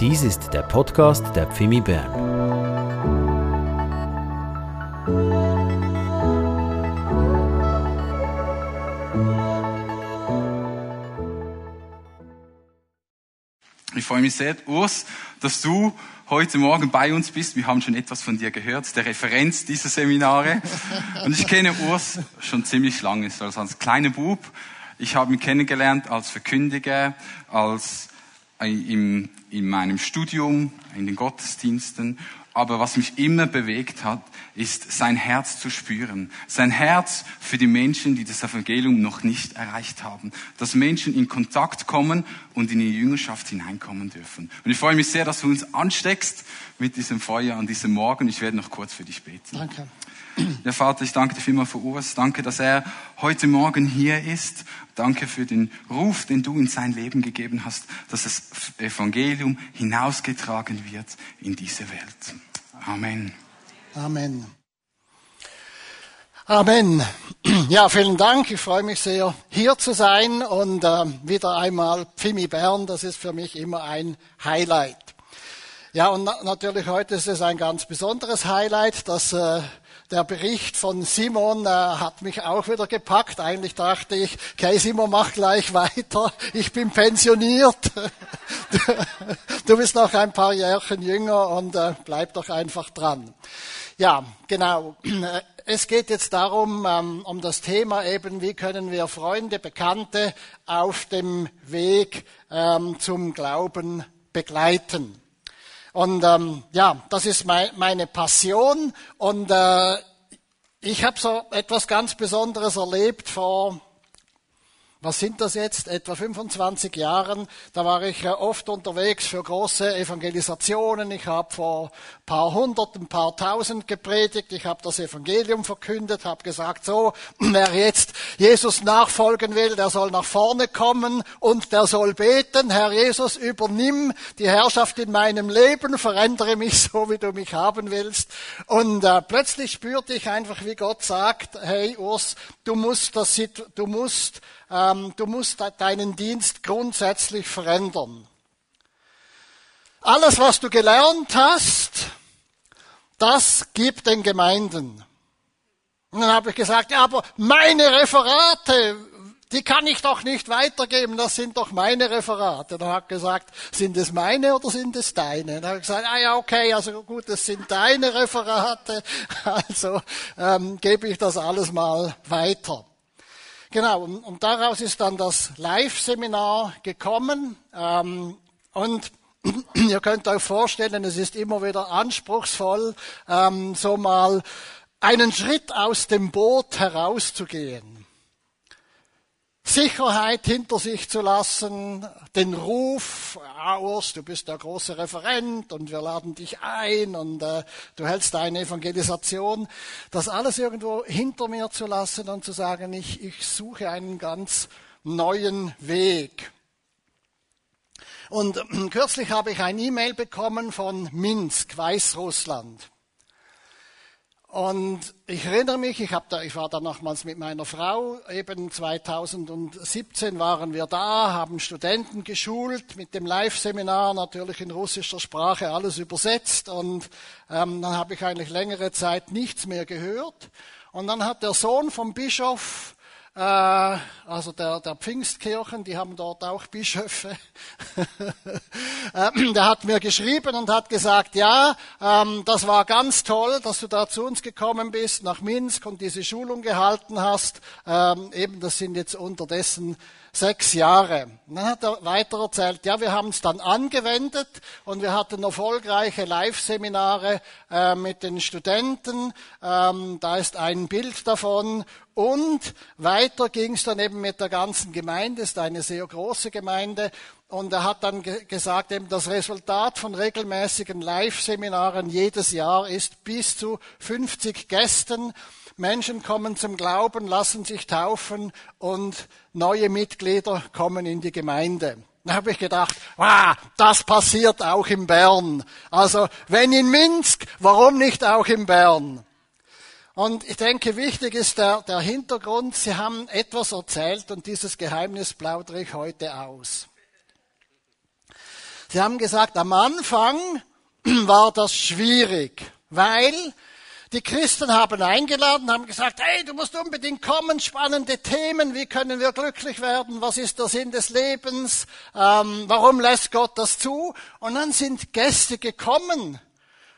Dies ist der Podcast der Pfimi Bern. Ich freue mich sehr, Urs, dass du heute Morgen bei uns bist. Wir haben schon etwas von dir gehört, der Referenz dieser Seminare. Und ich kenne Urs schon ziemlich lange, also als kleiner Bub. Ich habe ihn kennengelernt als Verkündiger, als im, in meinem Studium, in den Gottesdiensten. Aber was mich immer bewegt hat, ist sein Herz zu spüren. Sein Herz für die Menschen, die das Evangelium noch nicht erreicht haben. Dass Menschen in Kontakt kommen und in die Jüngerschaft hineinkommen dürfen. Und ich freue mich sehr, dass du uns ansteckst mit diesem Feuer an diesem Morgen. Ich werde noch kurz für dich beten. Danke. Ja, Vater, ich danke dir vielmal für Urs. Danke, dass er heute Morgen hier ist. Danke für den Ruf, den du in sein Leben gegeben hast, dass das Evangelium hinausgetragen wird in diese Welt. Amen. Amen. Amen. Ja, vielen Dank. Ich freue mich sehr, hier zu sein und äh, wieder einmal Pfimi Bern. Das ist für mich immer ein Highlight. Ja, und na natürlich heute ist es ein ganz besonderes Highlight, dass äh, der Bericht von Simon äh, hat mich auch wieder gepackt. Eigentlich dachte ich, okay, Simon, mach gleich weiter. Ich bin pensioniert. du bist noch ein paar Jährchen jünger und äh, bleib doch einfach dran. Ja, genau. Es geht jetzt darum, ähm, um das Thema eben, wie können wir Freunde, Bekannte auf dem Weg ähm, zum Glauben begleiten. Und ähm, ja, das ist mein, meine Passion. Und äh, ich habe so etwas ganz Besonderes erlebt vor was sind das jetzt? Etwa 25 Jahren. Da war ich oft unterwegs für große Evangelisationen. Ich habe vor paar hundert, ein paar tausend gepredigt. Ich habe das Evangelium verkündet, habe gesagt, so, wer jetzt Jesus nachfolgen will, der soll nach vorne kommen und der soll beten. Herr Jesus, übernimm die Herrschaft in meinem Leben, verändere mich so, wie du mich haben willst. Und äh, plötzlich spürte ich einfach, wie Gott sagt, hey Urs, du musst das, du musst ähm, du musst deinen Dienst grundsätzlich verändern. Alles, was du gelernt hast, das gibt den Gemeinden. Und dann habe ich gesagt, ja, aber meine Referate, die kann ich doch nicht weitergeben, das sind doch meine Referate. Dann hat gesagt, sind es meine oder sind es deine? Dann habe ich gesagt, ah ja, okay, also gut, es sind deine Referate, also ähm, gebe ich das alles mal weiter. Genau, und, und daraus ist dann das Live-Seminar gekommen. Ähm, und ihr könnt euch vorstellen, es ist immer wieder anspruchsvoll, ähm, so mal einen Schritt aus dem Boot herauszugehen. Sicherheit hinter sich zu lassen, den Ruf, ah, Urs, du bist der große Referent und wir laden dich ein und äh, du hältst eine Evangelisation, das alles irgendwo hinter mir zu lassen und zu sagen, ich, ich suche einen ganz neuen Weg. Und äh, kürzlich habe ich ein E-Mail bekommen von Minsk, Weißrussland. Und ich erinnere mich, ich, da, ich war da nochmals mit meiner Frau, eben 2017 waren wir da, haben Studenten geschult mit dem Live-Seminar, natürlich in russischer Sprache, alles übersetzt. Und ähm, dann habe ich eigentlich längere Zeit nichts mehr gehört. Und dann hat der Sohn vom Bischof also der, der Pfingstkirchen, die haben dort auch Bischöfe. Äh, der hat mir geschrieben und hat gesagt, ja, ähm, das war ganz toll, dass du da zu uns gekommen bist, nach Minsk und diese Schulung gehalten hast. Ähm, eben, das sind jetzt unterdessen sechs Jahre. Und dann hat er weiter erzählt, ja, wir haben es dann angewendet und wir hatten erfolgreiche Live-Seminare äh, mit den Studenten. Ähm, da ist ein Bild davon. Und weiter ging es dann eben mit der ganzen Gemeinde, ist eine sehr große Gemeinde. Und er hat dann gesagt, eben das Resultat von regelmäßigen Live-Seminaren jedes Jahr ist bis zu 50 Gästen. Menschen kommen zum Glauben, lassen sich taufen und neue Mitglieder kommen in die Gemeinde. Da habe ich gedacht, wow, das passiert auch in Bern. Also wenn in Minsk, warum nicht auch in Bern? Und ich denke, wichtig ist der, der Hintergrund. Sie haben etwas erzählt und dieses Geheimnis plaudere ich heute aus. Sie haben gesagt, am Anfang war das schwierig, weil die Christen haben eingeladen, haben gesagt, hey, du musst unbedingt kommen, spannende Themen, wie können wir glücklich werden, was ist der Sinn des Lebens, ähm, warum lässt Gott das zu? Und dann sind Gäste gekommen.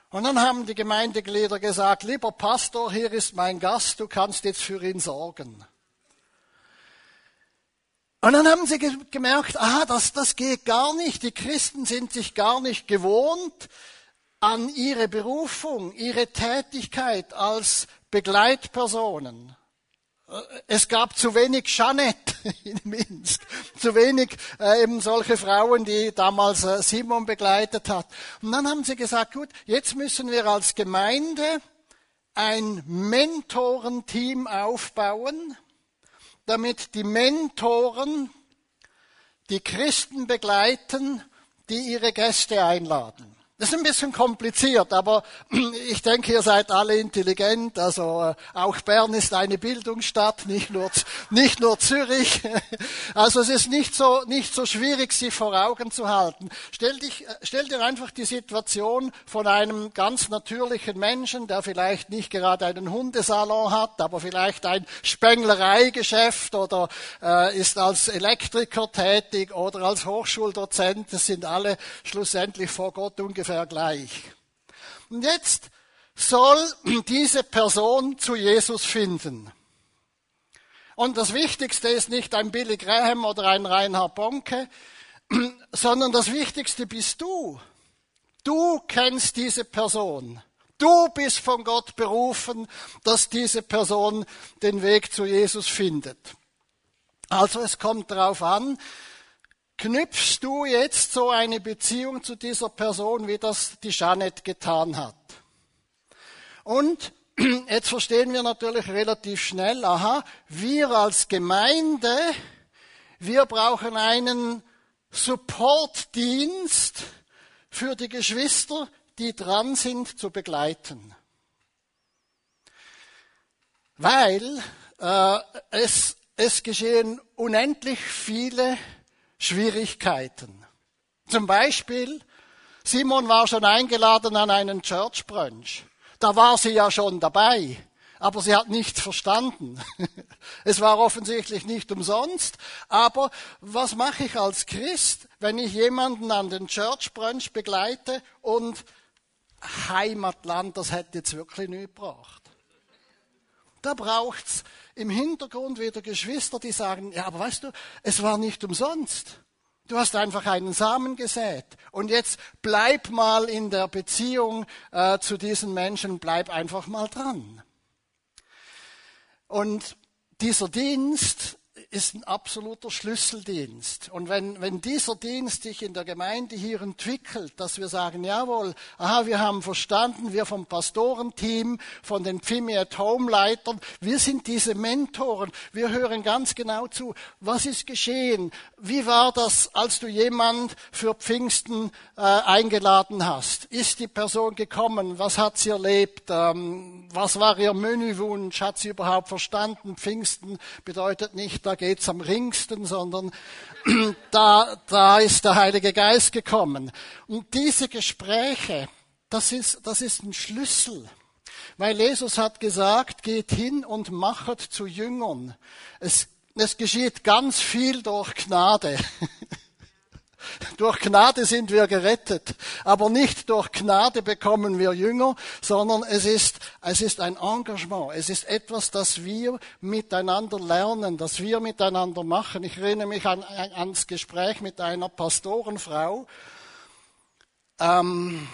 Und dann haben die Gemeindeglieder gesagt, lieber Pastor, hier ist mein Gast, du kannst jetzt für ihn sorgen. Und dann haben sie gemerkt, aha, das, das geht gar nicht. Die Christen sind sich gar nicht gewohnt, an ihre Berufung, ihre Tätigkeit als Begleitpersonen. Es gab zu wenig Jeanette in Minsk, zu wenig äh, eben solche Frauen, die damals äh, Simon begleitet hat. Und dann haben sie gesagt, gut, jetzt müssen wir als Gemeinde ein Mentorenteam aufbauen, damit die Mentoren die Christen begleiten, die ihre Gäste einladen. Das ist ein bisschen kompliziert, aber ich denke, ihr seid alle intelligent. Also äh, auch Bern ist eine Bildungsstadt, nicht nur, nicht nur Zürich. Also es ist nicht so, nicht so schwierig, sich vor Augen zu halten. Stell, dich, äh, stell dir einfach die Situation von einem ganz natürlichen Menschen, der vielleicht nicht gerade einen Hundesalon hat, aber vielleicht ein Spenglereigeschäft oder äh, ist als Elektriker tätig oder als Hochschuldozent. Das sind alle schlussendlich vor Gott ungefähr ungefähr gleich. Und jetzt soll diese Person zu Jesus finden. Und das Wichtigste ist nicht ein Billy Graham oder ein Reinhard Bonke, sondern das Wichtigste bist du. Du kennst diese Person. Du bist von Gott berufen, dass diese Person den Weg zu Jesus findet. Also es kommt darauf an, knüpfst du jetzt so eine Beziehung zu dieser Person, wie das die Jeanette getan hat. Und jetzt verstehen wir natürlich relativ schnell, aha, wir als Gemeinde, wir brauchen einen Supportdienst für die Geschwister, die dran sind zu begleiten. Weil äh, es, es geschehen unendlich viele Schwierigkeiten. Zum Beispiel, Simon war schon eingeladen an einen Church Brunch. Da war sie ja schon dabei, aber sie hat nichts verstanden. Es war offensichtlich nicht umsonst, aber was mache ich als Christ, wenn ich jemanden an den Church Brunch begleite und Heimatland, das hätte jetzt wirklich nicht gebracht. Da braucht's im Hintergrund wieder Geschwister, die sagen, ja, aber weißt du, es war nicht umsonst. Du hast einfach einen Samen gesät. Und jetzt bleib mal in der Beziehung äh, zu diesen Menschen, bleib einfach mal dran. Und dieser Dienst ist ein absoluter Schlüsseldienst. Und wenn, wenn dieser Dienst sich in der Gemeinde hier entwickelt, dass wir sagen, jawohl, aha, wir haben verstanden, wir vom Pastorenteam, von den Pfimi at Home Leitern, wir sind diese Mentoren, wir hören ganz genau zu, was ist geschehen, wie war das, als du jemand für Pfingsten äh, eingeladen hast? Ist die Person gekommen? Was hat sie erlebt? Ähm, was war ihr Menüwunsch? Hat sie überhaupt verstanden? Pfingsten bedeutet nicht, da geht's am ringsten, sondern da, da ist der Heilige Geist gekommen. Und diese Gespräche, das ist, das ist ein Schlüssel. Weil Jesus hat gesagt, geht hin und machet zu Jüngern. Es, es geschieht ganz viel durch Gnade. Durch Gnade sind wir gerettet, aber nicht durch Gnade bekommen wir Jünger, sondern es ist, es ist ein Engagement, es ist etwas, das wir miteinander lernen, das wir miteinander machen. Ich erinnere mich an, ans Gespräch mit einer Pastorenfrau. Ähm,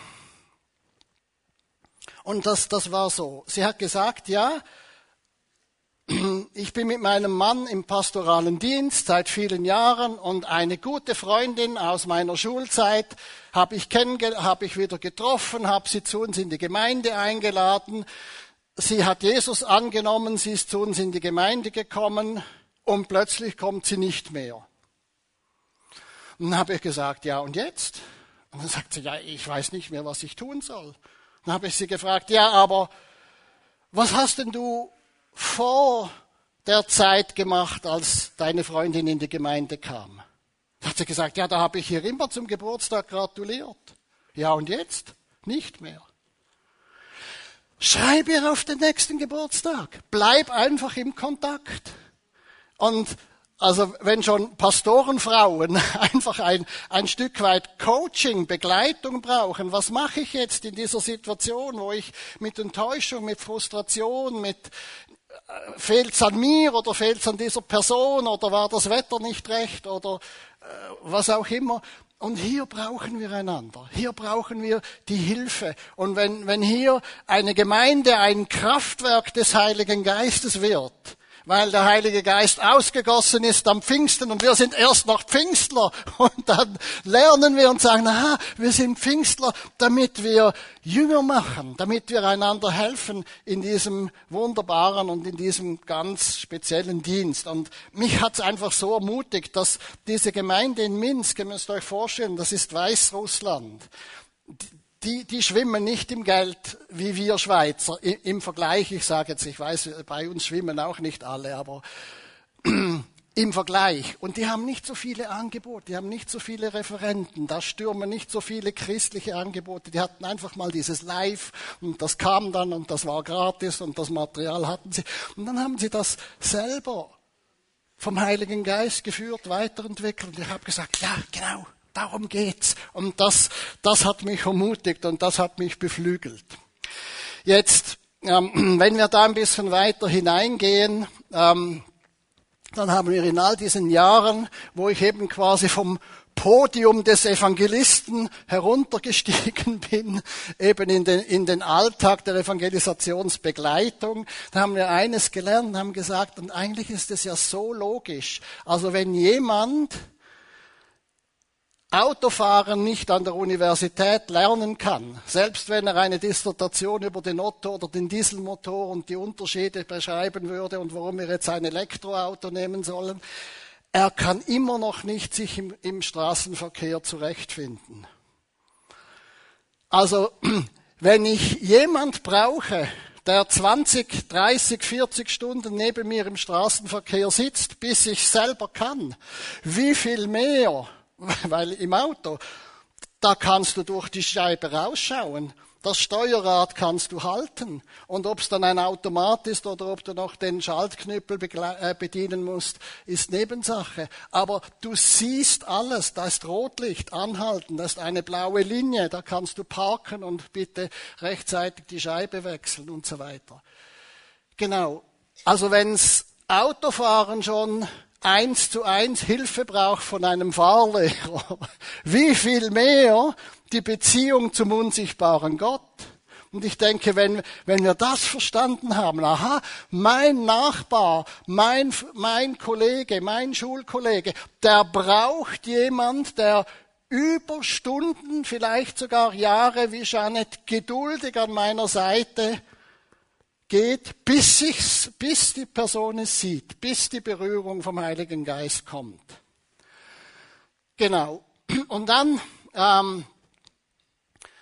und das, das war so. Sie hat gesagt, ja, ich bin mit meinem Mann im pastoralen Dienst seit vielen Jahren und eine gute Freundin aus meiner Schulzeit habe ich, hab ich wieder getroffen, habe sie zu uns in die Gemeinde eingeladen. Sie hat Jesus angenommen, sie ist zu uns in die Gemeinde gekommen und plötzlich kommt sie nicht mehr. Und dann habe ich gesagt, ja und jetzt? Und dann sagt sie, ja, ich weiß nicht mehr, was ich tun soll. Dann habe ich sie gefragt, ja, aber was hast denn du vor der Zeit gemacht, als deine Freundin in die Gemeinde kam? Da hat sie gesagt, ja, da habe ich hier immer zum Geburtstag gratuliert. Ja, und jetzt? Nicht mehr. Schreib ihr auf den nächsten Geburtstag. Bleib einfach im Kontakt. Und also wenn schon Pastorenfrauen einfach ein, ein Stück weit Coaching, Begleitung brauchen, was mache ich jetzt in dieser Situation, wo ich mit Enttäuschung, mit Frustration, mit fehlt es an mir oder fehlt es an dieser Person oder war das Wetter nicht recht oder äh, was auch immer. Und hier brauchen wir einander. Hier brauchen wir die Hilfe. Und wenn, wenn hier eine Gemeinde ein Kraftwerk des Heiligen Geistes wird, weil der Heilige Geist ausgegossen ist am Pfingsten und wir sind erst noch Pfingstler und dann lernen wir und sagen, aha, wir sind Pfingstler, damit wir Jünger machen, damit wir einander helfen in diesem wunderbaren und in diesem ganz speziellen Dienst. Und mich hat es einfach so ermutigt, dass diese Gemeinde in Minsk, ihr müsst euch vorstellen, das ist Weißrussland die, die schwimmen nicht im Geld wie wir Schweizer im Vergleich. Ich sage jetzt, ich weiß, bei uns schwimmen auch nicht alle, aber im Vergleich. Und die haben nicht so viele Angebote, die haben nicht so viele Referenten, da stürmen nicht so viele christliche Angebote. Die hatten einfach mal dieses Live und das kam dann und das war gratis und das Material hatten sie. Und dann haben sie das selber vom Heiligen Geist geführt, weiterentwickelt. Und ich habe gesagt, ja, genau, Darum geht's. Und das, das hat mich ermutigt und das hat mich beflügelt. Jetzt, ähm, wenn wir da ein bisschen weiter hineingehen, ähm, dann haben wir in all diesen Jahren, wo ich eben quasi vom Podium des Evangelisten heruntergestiegen bin, eben in den, in den Alltag der Evangelisationsbegleitung. Da haben wir eines gelernt, haben gesagt, und eigentlich ist es ja so logisch. Also wenn jemand Autofahren nicht an der Universität lernen kann, selbst wenn er eine Dissertation über den Otto oder den Dieselmotor und die Unterschiede beschreiben würde und warum wir jetzt ein Elektroauto nehmen sollen, er kann immer noch nicht sich im, im Straßenverkehr zurechtfinden. Also, wenn ich jemand brauche, der 20, 30, 40 Stunden neben mir im Straßenverkehr sitzt, bis ich selber kann, wie viel mehr weil im Auto, da kannst du durch die Scheibe rausschauen. Das Steuerrad kannst du halten. Und ob es dann ein Automat ist oder ob du noch den Schaltknüppel äh, bedienen musst, ist Nebensache. Aber du siehst alles. Da ist Rotlicht, anhalten, da ist eine blaue Linie, da kannst du parken und bitte rechtzeitig die Scheibe wechseln und so weiter. Genau. Also wenns Autofahren schon eins zu eins Hilfe braucht von einem Fahrlehrer, wie viel mehr die Beziehung zum unsichtbaren Gott. Und ich denke, wenn, wenn wir das verstanden haben, aha, mein Nachbar, mein, mein Kollege, mein Schulkollege, der braucht jemand, der über Stunden, vielleicht sogar Jahre wie Janet geduldig an meiner Seite geht, bis, ich's, bis die Person es sieht, bis die Berührung vom Heiligen Geist kommt. Genau. Und dann ähm,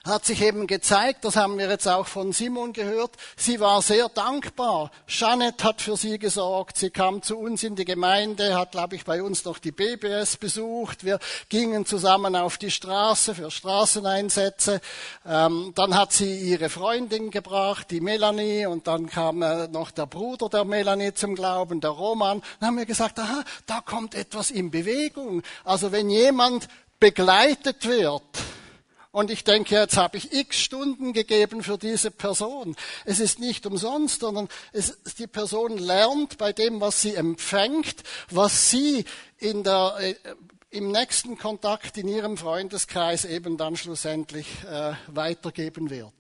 hat sich eben gezeigt, das haben wir jetzt auch von Simon gehört, sie war sehr dankbar. Janet hat für sie gesorgt, sie kam zu uns in die Gemeinde, hat, glaube ich, bei uns noch die BBS besucht. Wir gingen zusammen auf die Straße für Straßeneinsätze. Ähm, dann hat sie ihre Freundin gebracht, die Melanie, und dann kam äh, noch der Bruder der Melanie zum Glauben, der Roman. Dann haben wir gesagt, aha, da kommt etwas in Bewegung. Also wenn jemand begleitet wird, und ich denke, jetzt habe ich x Stunden gegeben für diese Person. Es ist nicht umsonst, sondern es, die Person lernt bei dem, was sie empfängt, was sie in der, äh, im nächsten Kontakt in ihrem Freundeskreis eben dann schlussendlich äh, weitergeben wird.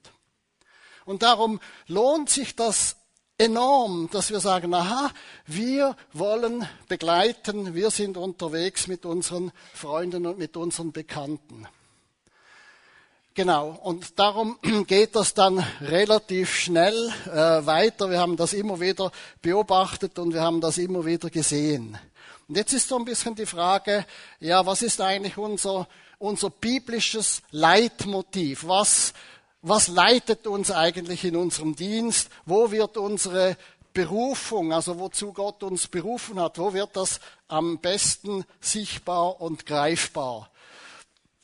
Und darum lohnt sich das enorm, dass wir sagen, aha, wir wollen begleiten, wir sind unterwegs mit unseren Freunden und mit unseren Bekannten. Genau, und darum geht das dann relativ schnell äh, weiter. Wir haben das immer wieder beobachtet und wir haben das immer wieder gesehen. Und jetzt ist so ein bisschen die Frage, ja, was ist eigentlich unser, unser biblisches Leitmotiv? Was, was leitet uns eigentlich in unserem Dienst? Wo wird unsere Berufung, also wozu Gott uns berufen hat, wo wird das am besten sichtbar und greifbar?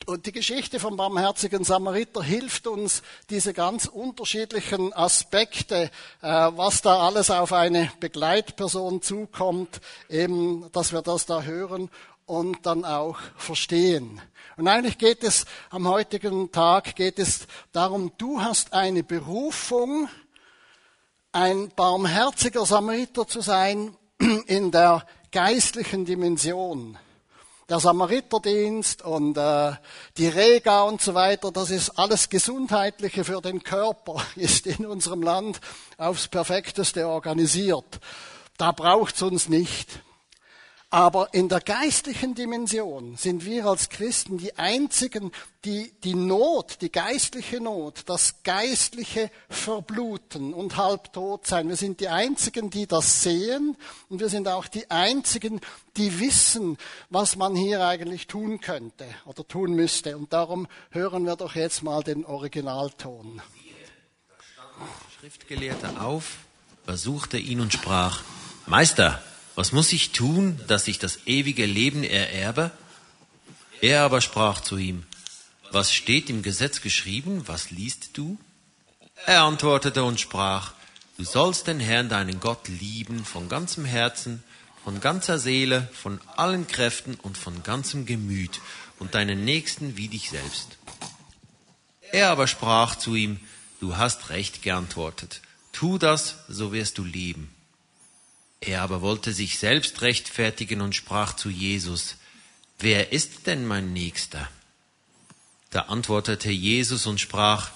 Und die Geschichte vom barmherzigen Samariter hilft uns, diese ganz unterschiedlichen Aspekte, äh, was da alles auf eine Begleitperson zukommt, eben, dass wir das da hören und dann auch verstehen. Und eigentlich geht es am heutigen Tag, geht es darum, du hast eine Berufung, ein barmherziger Samariter zu sein in der geistlichen Dimension. Der Samariterdienst und äh, die Rega und so weiter, das ist alles Gesundheitliche für den Körper, ist in unserem Land aufs perfekteste organisiert. Da braucht's uns nicht. Aber in der geistlichen Dimension sind wir als Christen die einzigen, die die Not, die geistliche Not, das geistliche Verbluten und halbtot sein. Wir sind die einzigen, die das sehen und wir sind auch die einzigen, die wissen, was man hier eigentlich tun könnte oder tun müsste. Und darum hören wir doch jetzt mal den Originalton. Schriftgelehrter auf, versuchte ihn und sprach, Meister, was muss ich tun, dass ich das ewige Leben ererbe? Er aber sprach zu ihm, was steht im Gesetz geschrieben, was liest du? Er antwortete und sprach, du sollst den Herrn deinen Gott lieben von ganzem Herzen, von ganzer Seele, von allen Kräften und von ganzem Gemüt und deinen Nächsten wie dich selbst. Er aber sprach zu ihm, du hast recht geantwortet, tu das, so wirst du leben. Er aber wollte sich selbst rechtfertigen und sprach zu Jesus, Wer ist denn mein Nächster? Da antwortete Jesus und sprach,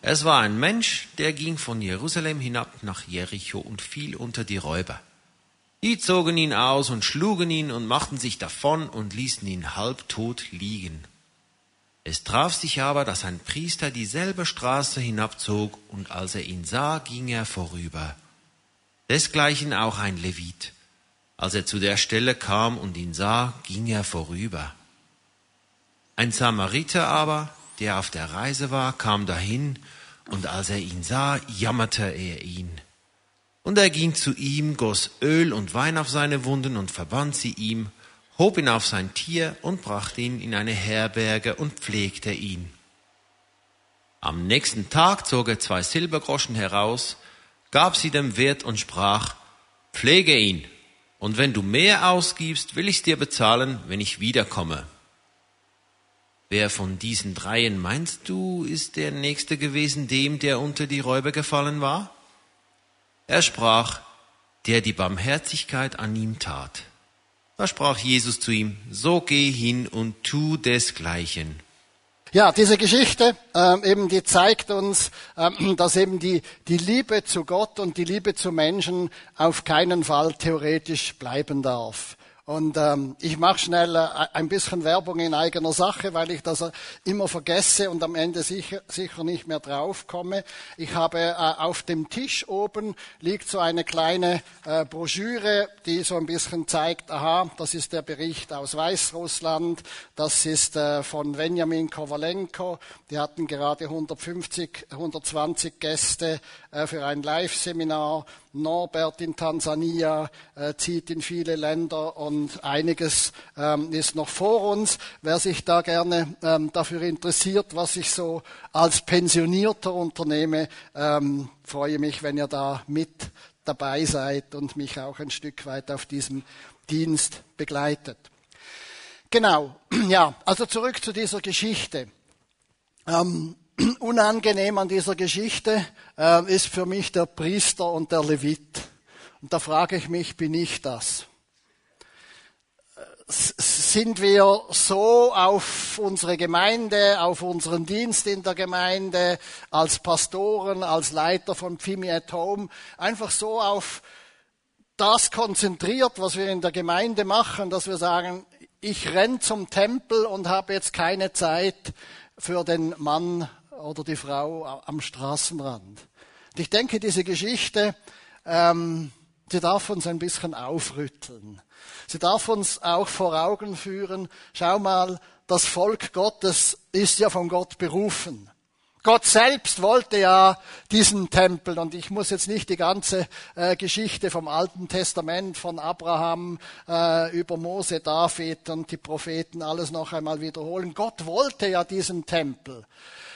Es war ein Mensch, der ging von Jerusalem hinab nach Jericho und fiel unter die Räuber. Die zogen ihn aus und schlugen ihn und machten sich davon und ließen ihn halbtot liegen. Es traf sich aber, dass ein Priester dieselbe Straße hinabzog, und als er ihn sah, ging er vorüber. Desgleichen auch ein Levit. Als er zu der Stelle kam und ihn sah, ging er vorüber. Ein Samariter aber, der auf der Reise war, kam dahin, und als er ihn sah, jammerte er ihn. Und er ging zu ihm, goss Öl und Wein auf seine Wunden und verband sie ihm, hob ihn auf sein Tier und brachte ihn in eine Herberge und pflegte ihn. Am nächsten Tag zog er zwei Silbergroschen heraus, gab sie dem Wirt und sprach, pflege ihn, und wenn du mehr ausgibst, will ich's dir bezahlen, wenn ich wiederkomme. Wer von diesen dreien meinst du, ist der Nächste gewesen dem, der unter die Räuber gefallen war? Er sprach, der die Barmherzigkeit an ihm tat. Da sprach Jesus zu ihm, so geh hin und tu desgleichen. Ja, diese Geschichte, ähm, eben die zeigt uns, ähm, dass eben die, die Liebe zu Gott und die Liebe zu Menschen auf keinen Fall theoretisch bleiben darf. Und ähm, ich mache schnell äh, ein bisschen Werbung in eigener Sache, weil ich das immer vergesse und am Ende sicher, sicher nicht mehr draufkomme. Ich habe äh, auf dem Tisch oben liegt so eine kleine äh, Broschüre, die so ein bisschen zeigt, aha, das ist der Bericht aus Weißrussland, das ist äh, von Wenjamin Kowalenko, die hatten gerade 150, 120 Gäste äh, für ein Live-Seminar. Norbert in Tansania äh, zieht in viele Länder und einiges ähm, ist noch vor uns. Wer sich da gerne ähm, dafür interessiert, was ich so als Pensionierter unternehme, ähm, freue mich, wenn ihr da mit dabei seid und mich auch ein Stück weit auf diesem Dienst begleitet. Genau, ja, also zurück zu dieser Geschichte. Ähm, unangenehm an dieser Geschichte äh, ist für mich der Priester und der Levit. Und da frage ich mich, bin ich das? Sind wir so auf unsere Gemeinde, auf unseren Dienst in der Gemeinde, als Pastoren, als Leiter von Pfimi at Home, einfach so auf das konzentriert, was wir in der Gemeinde machen, dass wir sagen, ich renn zum Tempel und habe jetzt keine Zeit für den Mann oder die Frau am Straßenrand. Und ich denke, diese Geschichte, ähm, sie darf uns ein bisschen aufrütteln. Sie darf uns auch vor Augen führen, schau mal, das Volk Gottes ist ja von Gott berufen. Gott selbst wollte ja diesen Tempel und ich muss jetzt nicht die ganze äh, Geschichte vom Alten Testament, von Abraham äh, über Mose, David und die Propheten alles noch einmal wiederholen. Gott wollte ja diesen Tempel.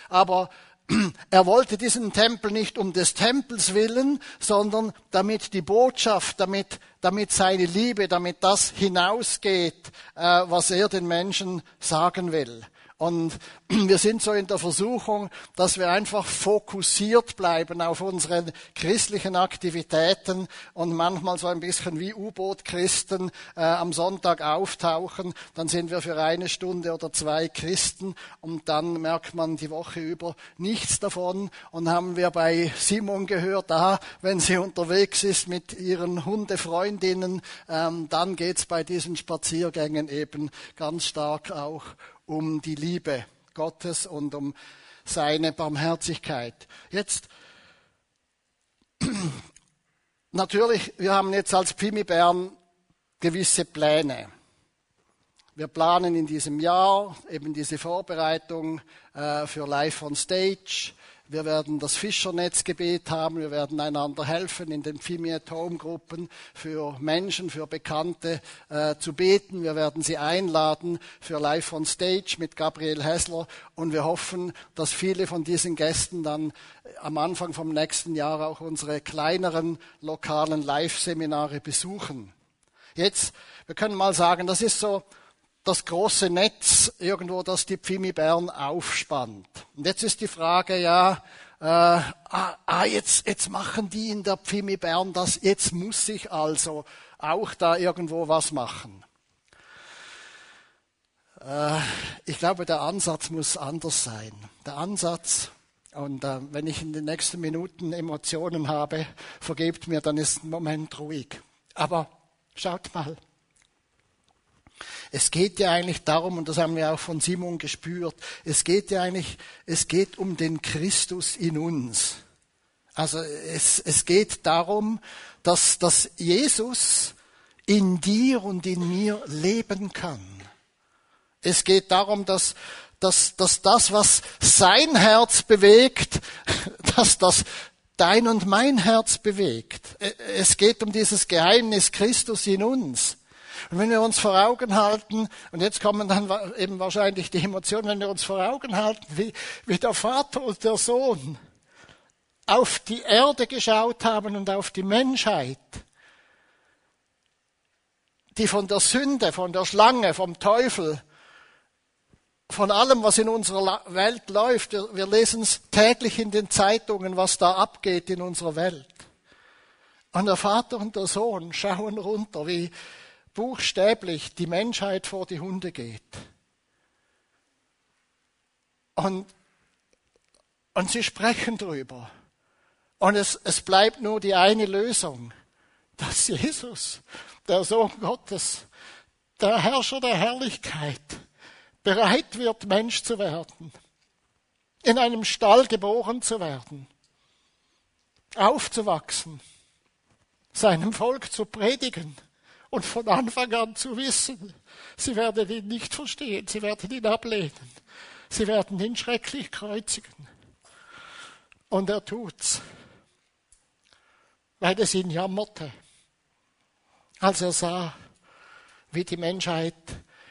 Aber er wollte diesen Tempel nicht um des Tempels willen, sondern damit die Botschaft, damit, damit seine Liebe, damit das hinausgeht, äh, was er den Menschen sagen will. Und wir sind so in der Versuchung, dass wir einfach fokussiert bleiben auf unsere christlichen Aktivitäten und manchmal so ein bisschen wie U-Boot-Christen äh, am Sonntag auftauchen. Dann sind wir für eine Stunde oder zwei Christen und dann merkt man die Woche über nichts davon. Und haben wir bei Simon gehört, da, wenn sie unterwegs ist mit ihren Hundefreundinnen, ähm, dann geht's bei diesen Spaziergängen eben ganz stark auch um die Liebe Gottes und um seine Barmherzigkeit. Jetzt, natürlich, wir haben jetzt als Pimi Bern gewisse Pläne. Wir planen in diesem Jahr eben diese Vorbereitung äh, für Live on Stage. Wir werden das Fischernetzgebet haben. Wir werden einander helfen in den Fimi at Home Gruppen für Menschen, für Bekannte äh, zu beten. Wir werden sie einladen für Live on Stage mit Gabriel Hessler. Und wir hoffen, dass viele von diesen Gästen dann am Anfang vom nächsten Jahr auch unsere kleineren lokalen Live-Seminare besuchen. Jetzt, wir können mal sagen, das ist so das große Netz irgendwo, das die Pfimi Bern aufspannt. Und jetzt ist die Frage, ja, äh, ah, ah, jetzt, jetzt machen die in der Pfimi Bern das, jetzt muss ich also auch da irgendwo was machen. Äh, ich glaube, der Ansatz muss anders sein. Der Ansatz, und äh, wenn ich in den nächsten Minuten Emotionen habe, vergebt mir, dann ist ein Moment ruhig. Aber schaut mal, es geht ja eigentlich darum, und das haben wir auch von Simon gespürt, es geht ja eigentlich, es geht um den Christus in uns. Also es, es geht darum, dass, dass Jesus in dir und in mir leben kann. Es geht darum, dass, dass, dass das, was sein Herz bewegt, dass das dein und mein Herz bewegt. Es geht um dieses Geheimnis Christus in uns. Und wenn wir uns vor Augen halten, und jetzt kommen dann eben wahrscheinlich die Emotionen, wenn wir uns vor Augen halten, wie, wie der Vater und der Sohn auf die Erde geschaut haben und auf die Menschheit, die von der Sünde, von der Schlange, vom Teufel, von allem, was in unserer Welt läuft, wir, wir lesen es täglich in den Zeitungen, was da abgeht in unserer Welt. Und der Vater und der Sohn schauen runter, wie, buchstäblich die Menschheit vor die Hunde geht. Und, und sie sprechen drüber. Und es, es bleibt nur die eine Lösung, dass Jesus, der Sohn Gottes, der Herrscher der Herrlichkeit, bereit wird, Mensch zu werden, in einem Stall geboren zu werden, aufzuwachsen, seinem Volk zu predigen und von Anfang an zu wissen, sie werden ihn nicht verstehen, sie werden ihn ablehnen, sie werden ihn schrecklich kreuzigen. Und er tut's, weil es ihn jammerte, als er sah, wie die Menschheit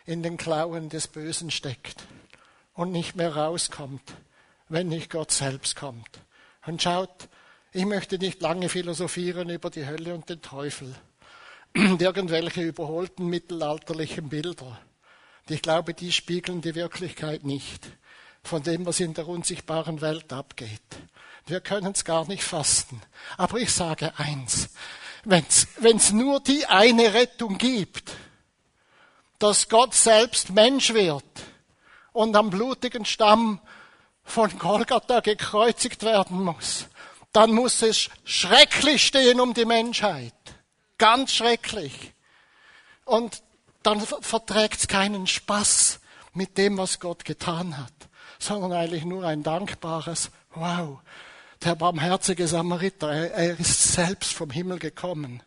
in den Klauen des Bösen steckt und nicht mehr rauskommt, wenn nicht Gott selbst kommt. Und schaut, ich möchte nicht lange philosophieren über die Hölle und den Teufel irgendwelche überholten mittelalterlichen Bilder. Und ich glaube, die spiegeln die Wirklichkeit nicht von dem, was in der unsichtbaren Welt abgeht. Wir können es gar nicht fassen. Aber ich sage eins, wenn es nur die eine Rettung gibt, dass Gott selbst Mensch wird und am blutigen Stamm von Golgatha gekreuzigt werden muss, dann muss es schrecklich stehen um die Menschheit. Ganz schrecklich. Und dann verträgt es keinen Spaß mit dem, was Gott getan hat, sondern eigentlich nur ein dankbares, wow, der barmherzige Samariter, er, er ist selbst vom Himmel gekommen,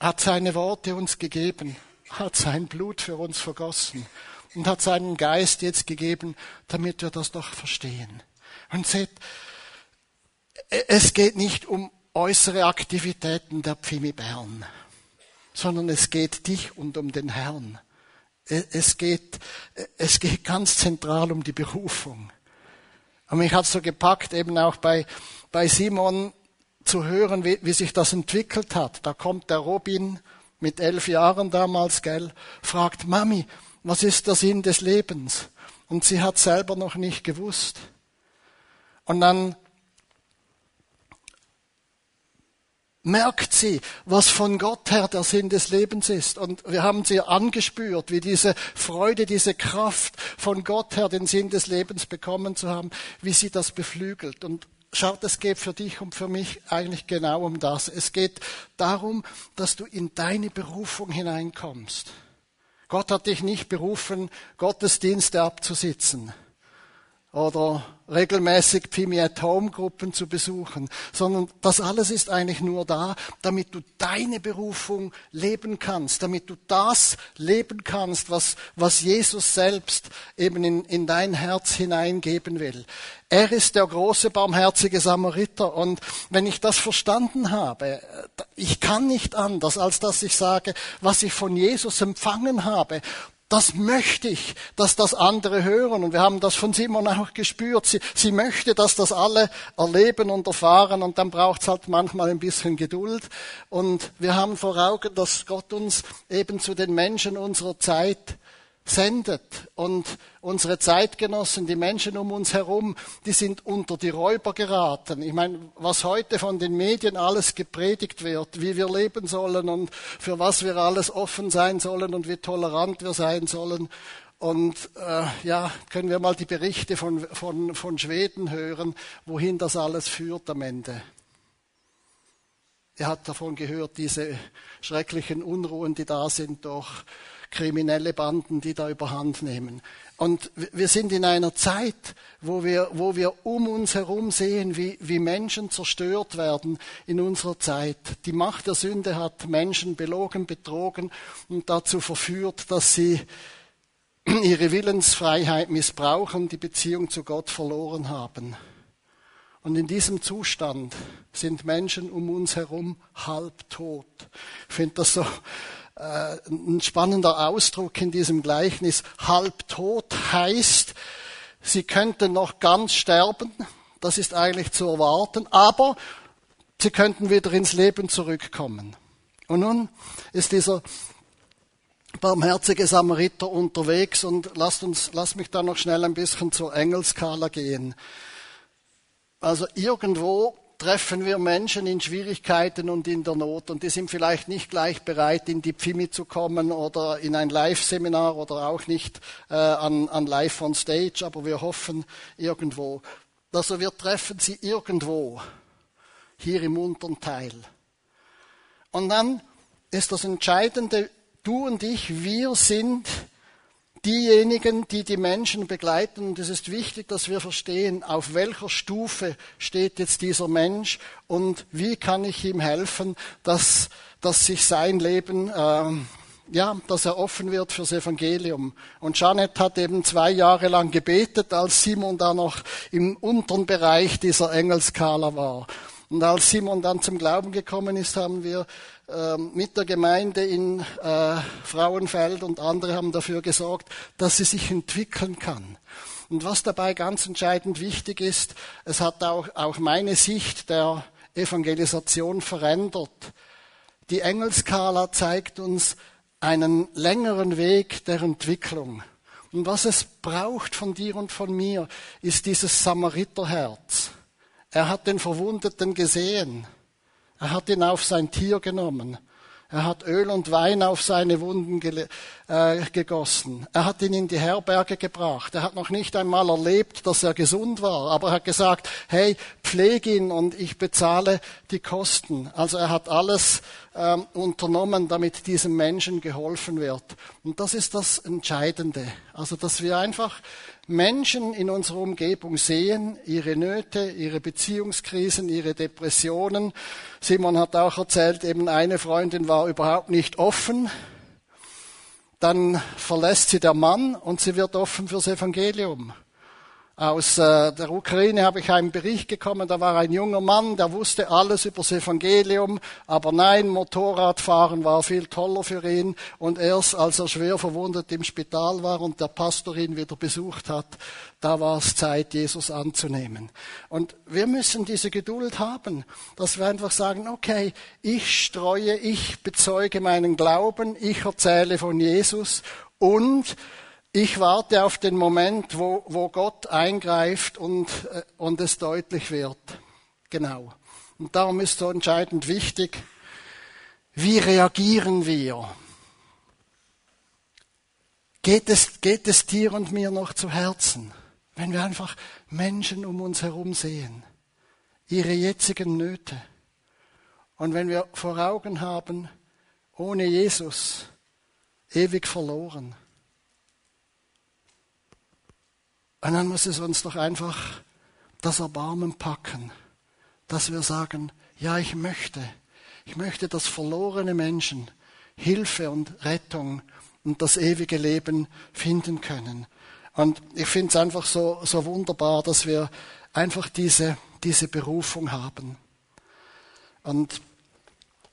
hat seine Worte uns gegeben hat sein Blut für uns vergossen und hat seinen Geist jetzt gegeben, damit wir das doch verstehen. Und seht, es geht nicht um äußere Aktivitäten der Pfimi Bern, sondern es geht dich und um den Herrn. Es geht, es geht ganz zentral um die Berufung. Und mich hat so gepackt, eben auch bei, bei Simon zu hören, wie, wie sich das entwickelt hat. Da kommt der Robin mit elf Jahren damals, gell, fragt Mami, was ist der Sinn des Lebens? Und sie hat selber noch nicht gewusst. Und dann merkt sie, was von Gott her der Sinn des Lebens ist. Und wir haben sie angespürt, wie diese Freude, diese Kraft von Gott her den Sinn des Lebens bekommen zu haben, wie sie das beflügelt. Und schaut, es geht für dich und für mich eigentlich genau um das. Es geht darum, dass du in deine Berufung hineinkommst. Gott hat dich nicht berufen, Gottesdienste abzusitzen oder regelmäßig Pimi at Home Gruppen zu besuchen, sondern das alles ist eigentlich nur da, damit du deine Berufung leben kannst, damit du das leben kannst, was, was Jesus selbst eben in, in dein Herz hineingeben will. Er ist der große barmherzige Samariter und wenn ich das verstanden habe, ich kann nicht anders, als dass ich sage, was ich von Jesus empfangen habe, das möchte ich, dass das andere hören. Und wir haben das von Simon auch gespürt. Sie, sie möchte, dass das alle erleben und erfahren. Und dann braucht es halt manchmal ein bisschen Geduld. Und wir haben vor Augen, dass Gott uns eben zu den Menschen unserer Zeit sendet. Und unsere Zeitgenossen, die Menschen um uns herum, die sind unter die Räuber geraten. Ich meine, was heute von den Medien alles gepredigt wird, wie wir leben sollen und für was wir alles offen sein sollen und wie tolerant wir sein sollen. Und äh, ja, können wir mal die Berichte von, von, von Schweden hören, wohin das alles führt am Ende. Ihr habt davon gehört, diese schrecklichen Unruhen, die da sind durch kriminelle Banden, die da überhand nehmen. Und wir sind in einer Zeit, wo wir, wo wir um uns herum sehen, wie, wie Menschen zerstört werden in unserer Zeit. Die Macht der Sünde hat Menschen belogen, betrogen und dazu verführt, dass sie ihre Willensfreiheit missbrauchen, die Beziehung zu Gott verloren haben. Und in diesem Zustand sind Menschen um uns herum halbtot. Ich finde das so ein spannender Ausdruck in diesem Gleichnis. Halbtot heißt, sie könnten noch ganz sterben, das ist eigentlich zu erwarten, aber sie könnten wieder ins Leben zurückkommen. Und nun ist dieser barmherzige Samariter unterwegs und lasst uns, lasst mich da noch schnell ein bisschen zur Engelskala gehen. Also irgendwo treffen wir Menschen in Schwierigkeiten und in der Not und die sind vielleicht nicht gleich bereit, in die Pfimi zu kommen oder in ein Live-Seminar oder auch nicht äh, an, an Live on Stage, aber wir hoffen irgendwo. Also wir treffen sie irgendwo, hier im unteren Teil. Und dann ist das Entscheidende, du und ich, wir sind diejenigen, die die Menschen begleiten. Und es ist wichtig, dass wir verstehen, auf welcher Stufe steht jetzt dieser Mensch und wie kann ich ihm helfen, dass, dass sich sein Leben, äh, ja, dass er offen wird fürs Evangelium. Und Janet hat eben zwei Jahre lang gebetet, als Simon da noch im unteren Bereich dieser Engelskala war. Und als Simon dann zum Glauben gekommen ist, haben wir ähm, mit der Gemeinde in äh, Frauenfeld und andere haben dafür gesorgt, dass sie sich entwickeln kann. Und was dabei ganz entscheidend wichtig ist, es hat auch, auch meine Sicht der Evangelisation verändert. Die Engelskala zeigt uns einen längeren Weg der Entwicklung. Und was es braucht von dir und von mir, ist dieses Samariterherz. Er hat den Verwundeten gesehen. Er hat ihn auf sein Tier genommen. Er hat Öl und Wein auf seine Wunden äh, gegossen. Er hat ihn in die Herberge gebracht. Er hat noch nicht einmal erlebt, dass er gesund war, aber er hat gesagt, hey, pfleg ihn und ich bezahle die Kosten. Also er hat alles ähm, unternommen, damit diesem Menschen geholfen wird. Und das ist das Entscheidende. Also, dass wir einfach Menschen in unserer Umgebung sehen, ihre Nöte, ihre Beziehungskrisen, ihre Depressionen. Simon hat auch erzählt, eben eine Freundin war überhaupt nicht offen dann verlässt sie der Mann und sie wird offen fürs Evangelium. Aus äh, der Ukraine habe ich einen Bericht bekommen, da war ein junger Mann, der wusste alles über das Evangelium, aber nein, Motorradfahren war viel toller für ihn und erst als er schwer verwundet im Spital war und der Pastor ihn wieder besucht hat, da war es Zeit, Jesus anzunehmen. Und wir müssen diese Geduld haben, dass wir einfach sagen, okay, ich streue, ich bezeuge meinen Glauben, ich erzähle von Jesus und ich warte auf den Moment, wo, wo Gott eingreift und, äh, und es deutlich wird. Genau. Und darum ist so entscheidend wichtig, wie reagieren wir? Geht es, geht es dir und mir noch zu Herzen, wenn wir einfach Menschen um uns herum sehen, ihre jetzigen Nöte, und wenn wir vor Augen haben, ohne Jesus ewig verloren, Und dann muss es uns doch einfach das Erbarmen packen, dass wir sagen, ja, ich möchte, ich möchte, dass verlorene Menschen Hilfe und Rettung und das ewige Leben finden können. Und ich finde es einfach so, so wunderbar, dass wir einfach diese, diese Berufung haben. Und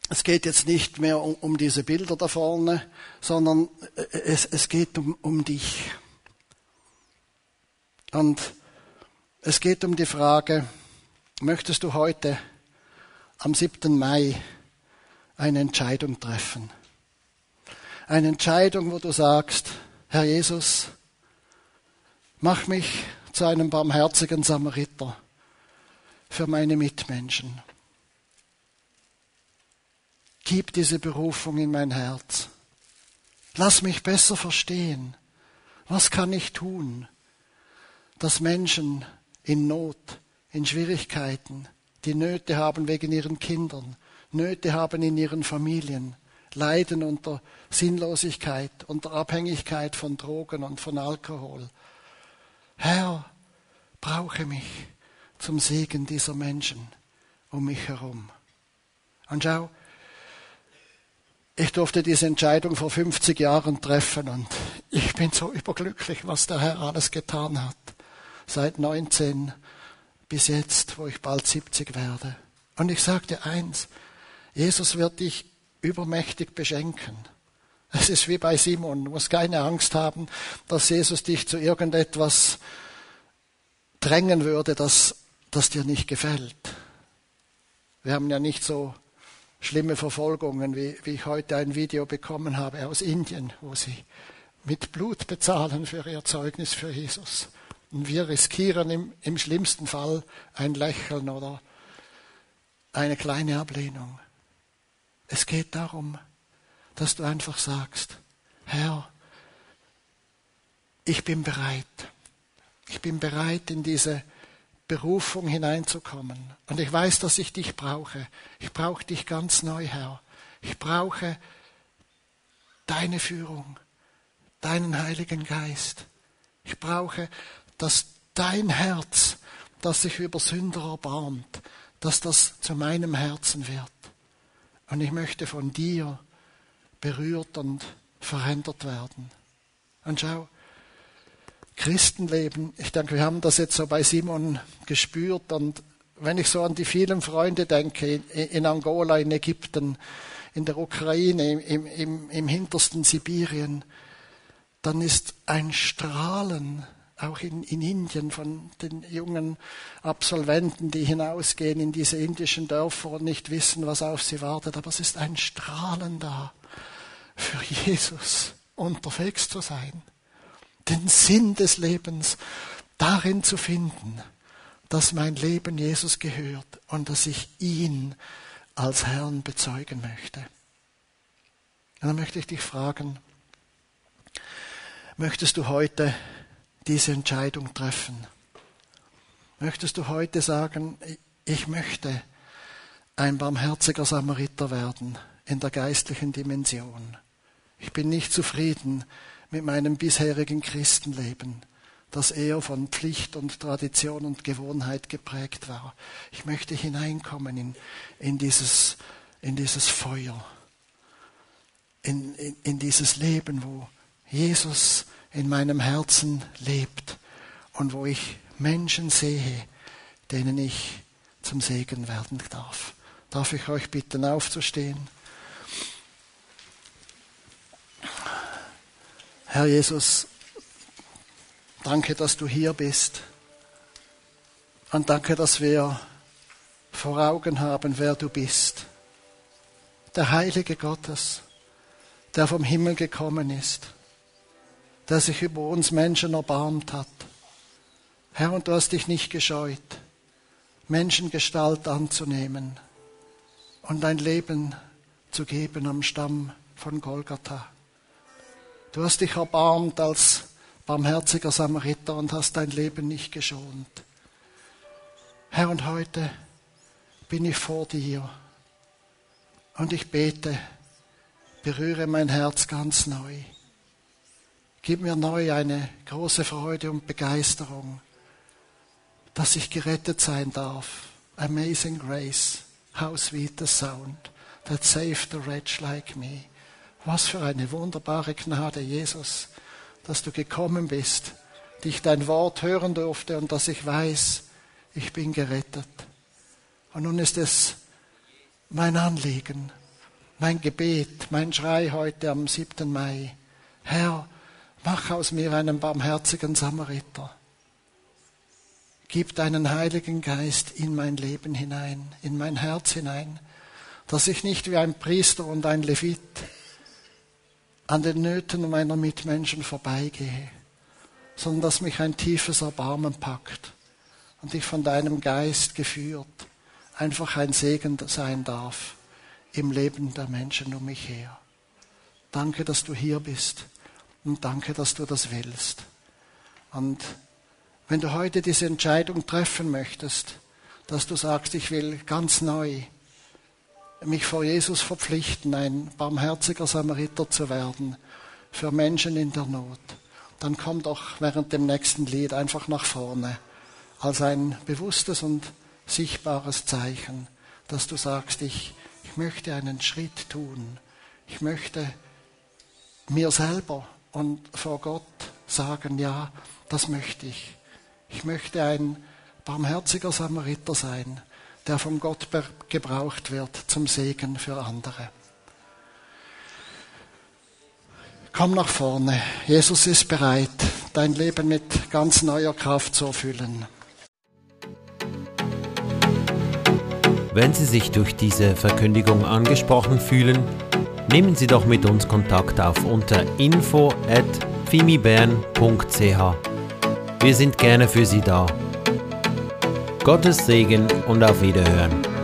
es geht jetzt nicht mehr um, um diese Bilder da vorne, sondern es, es geht um, um dich. Und es geht um die Frage, möchtest du heute am 7. Mai eine Entscheidung treffen? Eine Entscheidung, wo du sagst, Herr Jesus, mach mich zu einem barmherzigen Samariter für meine Mitmenschen. Gib diese Berufung in mein Herz. Lass mich besser verstehen. Was kann ich tun? Dass Menschen in Not, in Schwierigkeiten, die Nöte haben wegen ihren Kindern, Nöte haben in ihren Familien, leiden unter Sinnlosigkeit, unter Abhängigkeit von Drogen und von Alkohol. Herr, brauche mich zum Segen dieser Menschen um mich herum. Und schau, ich durfte diese Entscheidung vor 50 Jahren treffen und ich bin so überglücklich, was der Herr alles getan hat seit 19 bis jetzt, wo ich bald 70 werde. Und ich sagte eins, Jesus wird dich übermächtig beschenken. Es ist wie bei Simon, du musst keine Angst haben, dass Jesus dich zu irgendetwas drängen würde, das, das dir nicht gefällt. Wir haben ja nicht so schlimme Verfolgungen, wie, wie ich heute ein Video bekommen habe aus Indien, wo sie mit Blut bezahlen für ihr Zeugnis für Jesus. Und wir riskieren im, im schlimmsten Fall ein Lächeln oder eine kleine Ablehnung. Es geht darum, dass du einfach sagst, Herr, ich bin bereit. Ich bin bereit, in diese Berufung hineinzukommen. Und ich weiß, dass ich dich brauche. Ich brauche dich ganz neu, Herr. Ich brauche deine Führung, deinen Heiligen Geist. Ich brauche dass dein Herz, das sich über Sünder erbarmt, dass das zu meinem Herzen wird. Und ich möchte von dir berührt und verändert werden. Und schau, Christenleben, ich denke, wir haben das jetzt so bei Simon gespürt und wenn ich so an die vielen Freunde denke, in Angola, in Ägypten, in der Ukraine, im, im, im hintersten Sibirien, dann ist ein Strahlen auch in, in Indien von den jungen Absolventen, die hinausgehen in diese indischen Dörfer und nicht wissen, was auf sie wartet. Aber es ist ein Strahlen da, für Jesus unterwegs zu sein, den Sinn des Lebens darin zu finden, dass mein Leben Jesus gehört und dass ich ihn als Herrn bezeugen möchte. Und dann möchte ich dich fragen, möchtest du heute diese Entscheidung treffen? Möchtest du heute sagen, ich möchte ein barmherziger Samariter werden in der geistlichen Dimension? Ich bin nicht zufrieden mit meinem bisherigen Christenleben, das eher von Pflicht und Tradition und Gewohnheit geprägt war. Ich möchte hineinkommen in, in, dieses, in dieses Feuer, in, in, in dieses Leben, wo, Jesus in meinem Herzen lebt und wo ich Menschen sehe, denen ich zum Segen werden darf. Darf ich euch bitten, aufzustehen? Herr Jesus, danke, dass du hier bist. Und danke, dass wir vor Augen haben, wer du bist. Der Heilige Gottes, der vom Himmel gekommen ist, der sich über uns Menschen erbarmt hat. Herr, und du hast dich nicht gescheut, Menschengestalt anzunehmen und dein Leben zu geben am Stamm von Golgatha. Du hast dich erbarmt als barmherziger Samariter und hast dein Leben nicht geschont. Herr, und heute bin ich vor dir und ich bete, berühre mein Herz ganz neu. Gib mir neu eine große Freude und Begeisterung, dass ich gerettet sein darf. Amazing grace, how sweet the sound that saved a wretch like me. Was für eine wunderbare Gnade, Jesus, dass du gekommen bist, dich dein Wort hören durfte und dass ich weiß, ich bin gerettet. Und nun ist es mein Anliegen, mein Gebet, mein Schrei heute am 7. Mai. Herr, mach aus mir einen barmherzigen Samariter. Gib deinen Heiligen Geist in mein Leben hinein, in mein Herz hinein, dass ich nicht wie ein Priester und ein Levit an den Nöten meiner Mitmenschen vorbeigehe, sondern dass mich ein tiefes Erbarmen packt und ich von deinem Geist geführt einfach ein Segen sein darf im Leben der Menschen um mich her. Danke, dass du hier bist und danke, dass du das willst. Und wenn du heute diese Entscheidung treffen möchtest, dass du sagst, ich will ganz neu mich vor Jesus verpflichten, ein barmherziger Samariter zu werden für Menschen in der Not, dann komm doch während dem nächsten Lied einfach nach vorne als ein bewusstes und sichtbares Zeichen, dass du sagst, ich, ich möchte einen Schritt tun. Ich möchte mir selber und vor Gott sagen, ja, das möchte ich. Ich möchte ein barmherziger Samariter sein, der von Gott gebraucht wird zum Segen für andere. Komm nach vorne. Jesus ist bereit, dein Leben mit ganz neuer Kraft zu erfüllen. Wenn Sie sich durch diese Verkündigung angesprochen fühlen, nehmen Sie doch mit uns Kontakt auf unter info at fimibern.ch. Wir sind gerne für Sie da. Gottes Segen und auf Wiederhören.